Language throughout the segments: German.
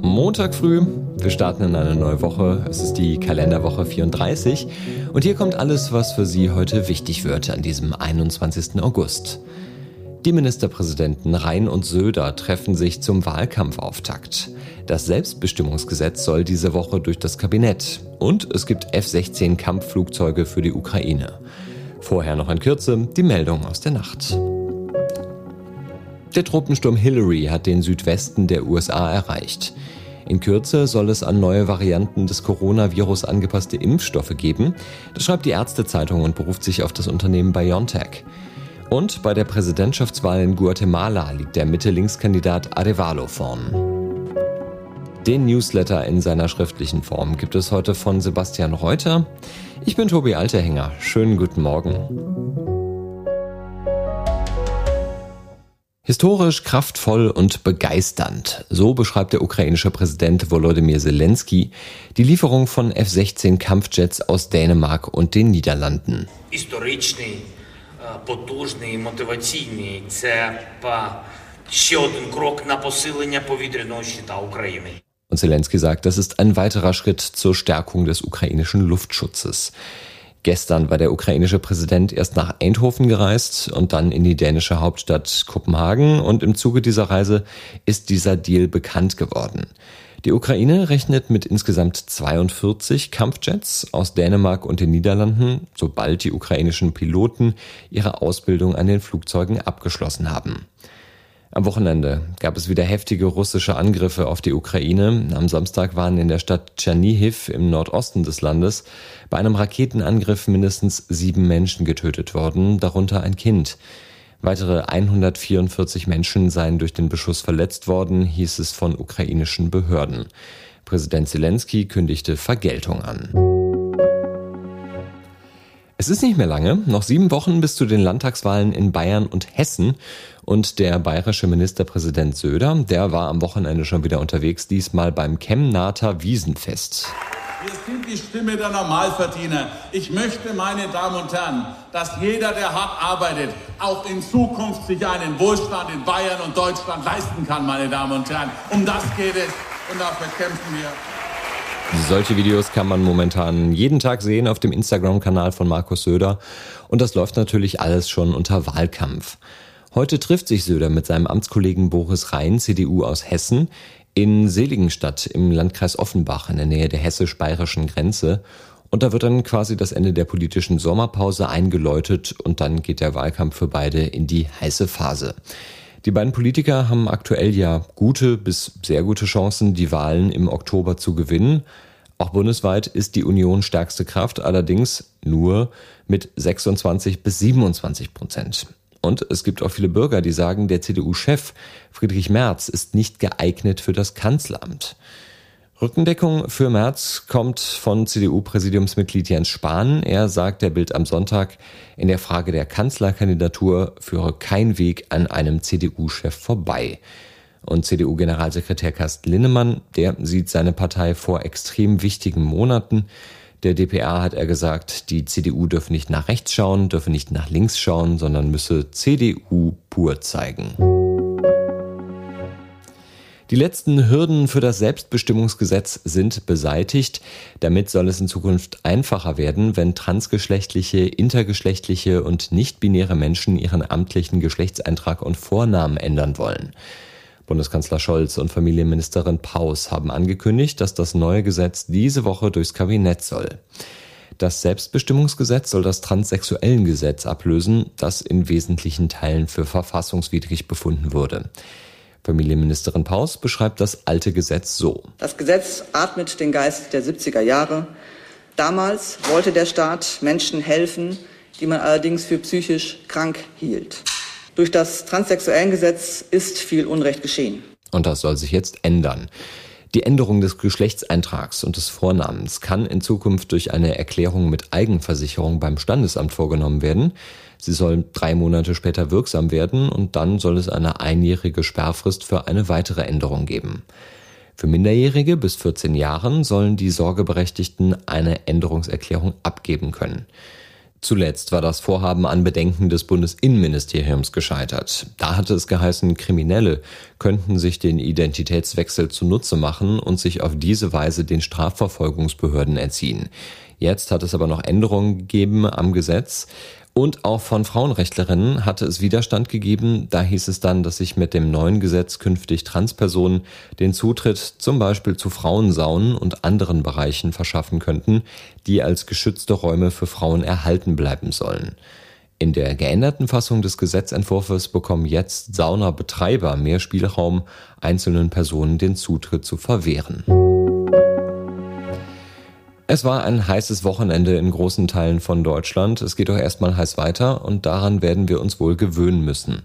Montag früh, wir starten in eine neue Woche. Es ist die Kalenderwoche 34 und hier kommt alles, was für Sie heute wichtig wird an diesem 21. August. Die Ministerpräsidenten Rhein und Söder treffen sich zum Wahlkampfauftakt. Das Selbstbestimmungsgesetz soll diese Woche durch das Kabinett und es gibt F-16 Kampfflugzeuge für die Ukraine. Vorher noch in Kürze die Meldung aus der Nacht. Der Tropensturm Hillary hat den Südwesten der USA erreicht. In Kürze soll es an neue Varianten des Coronavirus angepasste Impfstoffe geben. Das schreibt die Ärztezeitung und beruft sich auf das Unternehmen BioNTech. Und bei der Präsidentschaftswahl in Guatemala liegt der Mitte-Links-Kandidat Arevalo vorn. Den Newsletter in seiner schriftlichen Form gibt es heute von Sebastian Reuter. Ich bin Tobi Alterhänger. Schönen guten Morgen. Historisch, kraftvoll und begeisternd. So beschreibt der ukrainische Präsident Volodymyr Zelensky die Lieferung von F-16 Kampfjets aus Dänemark und den Niederlanden. Історичний, потужний, мотиваційний. Це ще один крок на посилення повітряного щита України. Und Zelensky sagt, das ist ein weiterer Schritt zur Stärkung des ukrainischen Luftschutzes. Gestern war der ukrainische Präsident erst nach Eindhoven gereist und dann in die dänische Hauptstadt Kopenhagen und im Zuge dieser Reise ist dieser Deal bekannt geworden. Die Ukraine rechnet mit insgesamt 42 Kampfjets aus Dänemark und den Niederlanden, sobald die ukrainischen Piloten ihre Ausbildung an den Flugzeugen abgeschlossen haben. Am Wochenende gab es wieder heftige russische Angriffe auf die Ukraine. Am Samstag waren in der Stadt Tschernihiv im Nordosten des Landes bei einem Raketenangriff mindestens sieben Menschen getötet worden, darunter ein Kind. Weitere 144 Menschen seien durch den Beschuss verletzt worden, hieß es von ukrainischen Behörden. Präsident Zelensky kündigte Vergeltung an. Es ist nicht mehr lange, noch sieben Wochen bis zu den Landtagswahlen in Bayern und Hessen. Und der bayerische Ministerpräsident Söder, der war am Wochenende schon wieder unterwegs, diesmal beim Chemnater Wiesenfest. Wir sind die Stimme der Normalverdiener. Ich möchte, meine Damen und Herren, dass jeder, der hart arbeitet, auch in Zukunft sich einen Wohlstand in Bayern und Deutschland leisten kann, meine Damen und Herren. Um das geht es und dafür kämpfen wir. Solche Videos kann man momentan jeden Tag sehen auf dem Instagram-Kanal von Markus Söder. Und das läuft natürlich alles schon unter Wahlkampf. Heute trifft sich Söder mit seinem Amtskollegen Boris Rhein, CDU aus Hessen, in Seligenstadt im Landkreis Offenbach in der Nähe der hessisch-bayerischen Grenze. Und da wird dann quasi das Ende der politischen Sommerpause eingeläutet und dann geht der Wahlkampf für beide in die heiße Phase. Die beiden Politiker haben aktuell ja gute bis sehr gute Chancen, die Wahlen im Oktober zu gewinnen. Auch bundesweit ist die Union stärkste Kraft, allerdings nur mit 26 bis 27 Prozent. Und es gibt auch viele Bürger, die sagen, der CDU-Chef Friedrich Merz ist nicht geeignet für das Kanzleramt. Rückendeckung für Merz kommt von CDU-Präsidiumsmitglied Jens Spahn. Er sagt der Bild am Sonntag, in der Frage der Kanzlerkandidatur führe kein Weg an einem CDU-Chef vorbei. Und CDU-Generalsekretär Carsten Linnemann, der sieht seine Partei vor extrem wichtigen Monaten. Der DPA hat er gesagt, die CDU dürfe nicht nach rechts schauen, dürfe nicht nach links schauen, sondern müsse CDU pur zeigen. Die letzten Hürden für das Selbstbestimmungsgesetz sind beseitigt. Damit soll es in Zukunft einfacher werden, wenn transgeschlechtliche, intergeschlechtliche und nicht-binäre Menschen ihren amtlichen Geschlechtseintrag und Vornamen ändern wollen. Bundeskanzler Scholz und Familienministerin Paus haben angekündigt, dass das neue Gesetz diese Woche durchs Kabinett soll. Das Selbstbestimmungsgesetz soll das Transsexuellengesetz ablösen, das in wesentlichen Teilen für verfassungswidrig befunden wurde. Familienministerin Paus beschreibt das alte Gesetz so. Das Gesetz atmet den Geist der 70er Jahre. Damals wollte der Staat Menschen helfen, die man allerdings für psychisch krank hielt. Durch das Transsexuellengesetz ist viel Unrecht geschehen. Und das soll sich jetzt ändern. Die Änderung des Geschlechtseintrags und des Vornamens kann in Zukunft durch eine Erklärung mit Eigenversicherung beim Standesamt vorgenommen werden. Sie soll drei Monate später wirksam werden und dann soll es eine einjährige Sperrfrist für eine weitere Änderung geben. Für Minderjährige bis 14 Jahren sollen die Sorgeberechtigten eine Änderungserklärung abgeben können. Zuletzt war das Vorhaben an Bedenken des Bundesinnenministeriums gescheitert. Da hatte es geheißen, Kriminelle könnten sich den Identitätswechsel zunutze machen und sich auf diese Weise den Strafverfolgungsbehörden entziehen. Jetzt hat es aber noch Änderungen gegeben am Gesetz. Und auch von Frauenrechtlerinnen hatte es Widerstand gegeben. Da hieß es dann, dass sich mit dem neuen Gesetz künftig Transpersonen den Zutritt zum Beispiel zu Frauensaunen und anderen Bereichen verschaffen könnten, die als geschützte Räume für Frauen erhalten bleiben sollen. In der geänderten Fassung des Gesetzentwurfs bekommen jetzt Saunabetreiber mehr Spielraum, einzelnen Personen den Zutritt zu verwehren. Es war ein heißes Wochenende in großen Teilen von Deutschland. Es geht doch erstmal heiß weiter und daran werden wir uns wohl gewöhnen müssen.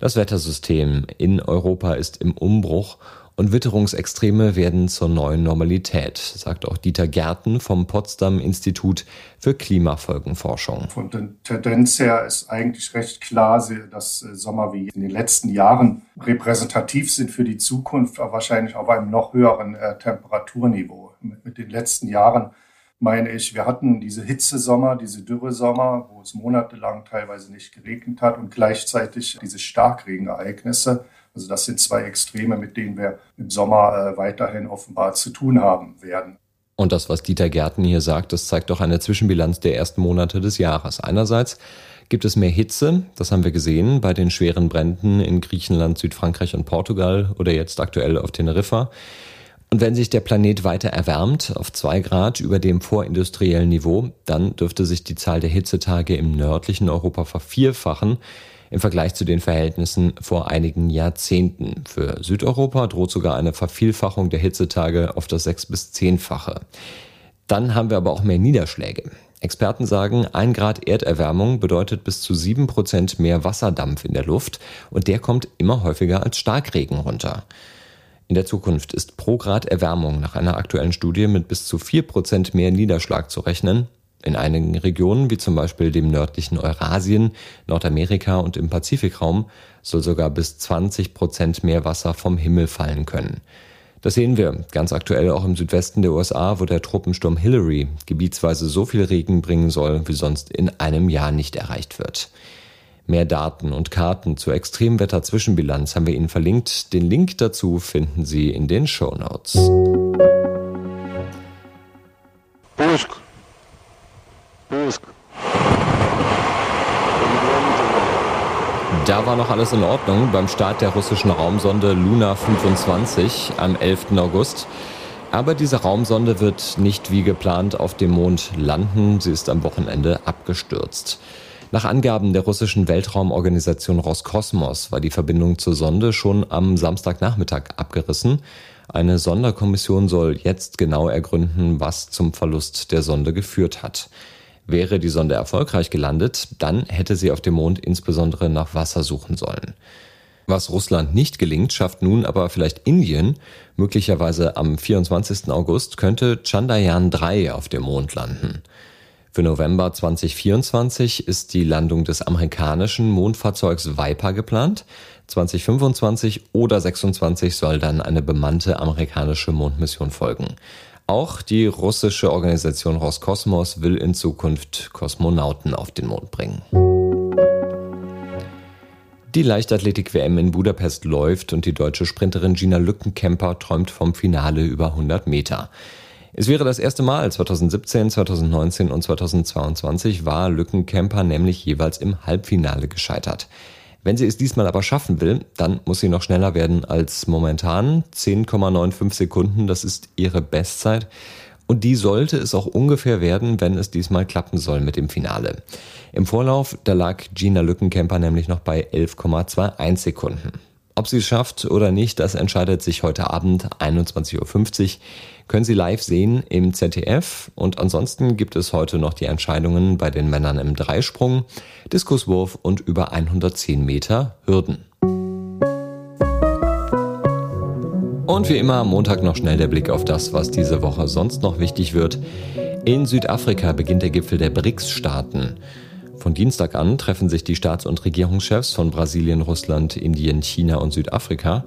Das Wettersystem in Europa ist im Umbruch und Witterungsextreme werden zur neuen Normalität, sagt auch Dieter Gärten vom Potsdam Institut für Klimafolgenforschung. Von der Tendenz her ist eigentlich recht klar, dass äh, Sommer wie in den letzten Jahren repräsentativ sind für die Zukunft, aber wahrscheinlich auf einem noch höheren äh, Temperaturniveau mit, den letzten Jahren meine ich, wir hatten diese Hitzesommer, diese Dürresommer, wo es monatelang teilweise nicht geregnet hat und gleichzeitig diese Starkregenereignisse. Also das sind zwei Extreme, mit denen wir im Sommer äh, weiterhin offenbar zu tun haben werden. Und das, was Dieter Gärten hier sagt, das zeigt doch eine Zwischenbilanz der ersten Monate des Jahres. Einerseits gibt es mehr Hitze, das haben wir gesehen bei den schweren Bränden in Griechenland, Südfrankreich und Portugal oder jetzt aktuell auf Teneriffa. Und wenn sich der Planet weiter erwärmt, auf zwei Grad über dem vorindustriellen Niveau, dann dürfte sich die Zahl der Hitzetage im nördlichen Europa vervierfachen im Vergleich zu den Verhältnissen vor einigen Jahrzehnten. Für Südeuropa droht sogar eine Vervielfachung der Hitzetage auf das sechs- bis zehnfache. Dann haben wir aber auch mehr Niederschläge. Experten sagen, ein Grad Erderwärmung bedeutet bis zu sieben Prozent mehr Wasserdampf in der Luft und der kommt immer häufiger als Starkregen runter. In der Zukunft ist pro Grad Erwärmung nach einer aktuellen Studie mit bis zu vier Prozent mehr Niederschlag zu rechnen. In einigen Regionen, wie zum Beispiel dem nördlichen Eurasien, Nordamerika und im Pazifikraum, soll sogar bis 20 Prozent mehr Wasser vom Himmel fallen können. Das sehen wir ganz aktuell auch im Südwesten der USA, wo der Tropensturm Hillary gebietsweise so viel Regen bringen soll, wie sonst in einem Jahr nicht erreicht wird. Mehr Daten und Karten zur Extremwetter-Zwischenbilanz haben wir Ihnen verlinkt. Den Link dazu finden Sie in den Show Notes. Pusk. Pusk. Da war noch alles in Ordnung beim Start der russischen Raumsonde Luna 25 am 11. August. Aber diese Raumsonde wird nicht wie geplant auf dem Mond landen. Sie ist am Wochenende abgestürzt. Nach Angaben der russischen Weltraumorganisation Roskosmos war die Verbindung zur Sonde schon am Samstagnachmittag abgerissen. Eine Sonderkommission soll jetzt genau ergründen, was zum Verlust der Sonde geführt hat. Wäre die Sonde erfolgreich gelandet, dann hätte sie auf dem Mond insbesondere nach Wasser suchen sollen. Was Russland nicht gelingt, schafft nun aber vielleicht Indien. Möglicherweise am 24. August könnte Chandrayaan 3 auf dem Mond landen. Für November 2024 ist die Landung des amerikanischen Mondfahrzeugs Viper geplant. 2025 oder 26 soll dann eine bemannte amerikanische Mondmission folgen. Auch die russische Organisation Roskosmos will in Zukunft Kosmonauten auf den Mond bringen. Die Leichtathletik-WM in Budapest läuft und die deutsche Sprinterin Gina Lückenkämper träumt vom Finale über 100 Meter. Es wäre das erste Mal, 2017, 2019 und 2022 war Lückenkämper nämlich jeweils im Halbfinale gescheitert. Wenn sie es diesmal aber schaffen will, dann muss sie noch schneller werden als momentan. 10,95 Sekunden, das ist ihre Bestzeit. Und die sollte es auch ungefähr werden, wenn es diesmal klappen soll mit dem Finale. Im Vorlauf, da lag Gina Lückenkämper nämlich noch bei 11,21 Sekunden. Ob sie es schafft oder nicht, das entscheidet sich heute Abend 21.50 Uhr. Können Sie live sehen im ZDF. Und ansonsten gibt es heute noch die Entscheidungen bei den Männern im Dreisprung, Diskuswurf und über 110 Meter Hürden. Und wie immer am Montag noch schnell der Blick auf das, was diese Woche sonst noch wichtig wird. In Südafrika beginnt der Gipfel der BRICS-Staaten. Von Dienstag an treffen sich die Staats- und Regierungschefs von Brasilien, Russland, Indien, China und Südafrika.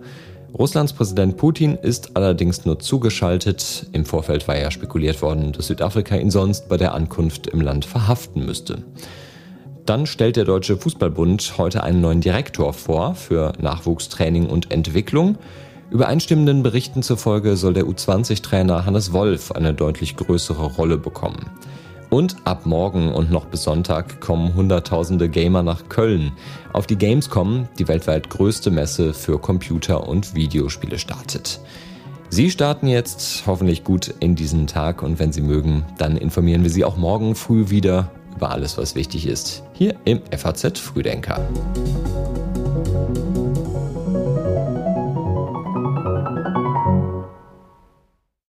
Russlands Präsident Putin ist allerdings nur zugeschaltet. Im Vorfeld war ja spekuliert worden, dass Südafrika ihn sonst bei der Ankunft im Land verhaften müsste. Dann stellt der Deutsche Fußballbund heute einen neuen Direktor vor für Nachwuchstraining und Entwicklung. Übereinstimmenden Berichten zufolge soll der U20-Trainer Hannes Wolf eine deutlich größere Rolle bekommen. Und ab morgen und noch bis Sonntag kommen Hunderttausende Gamer nach Köln. Auf die Gamescom, die weltweit größte Messe für Computer- und Videospiele startet. Sie starten jetzt hoffentlich gut in diesen Tag und wenn Sie mögen, dann informieren wir Sie auch morgen früh wieder über alles, was wichtig ist, hier im FAZ Frühdenker.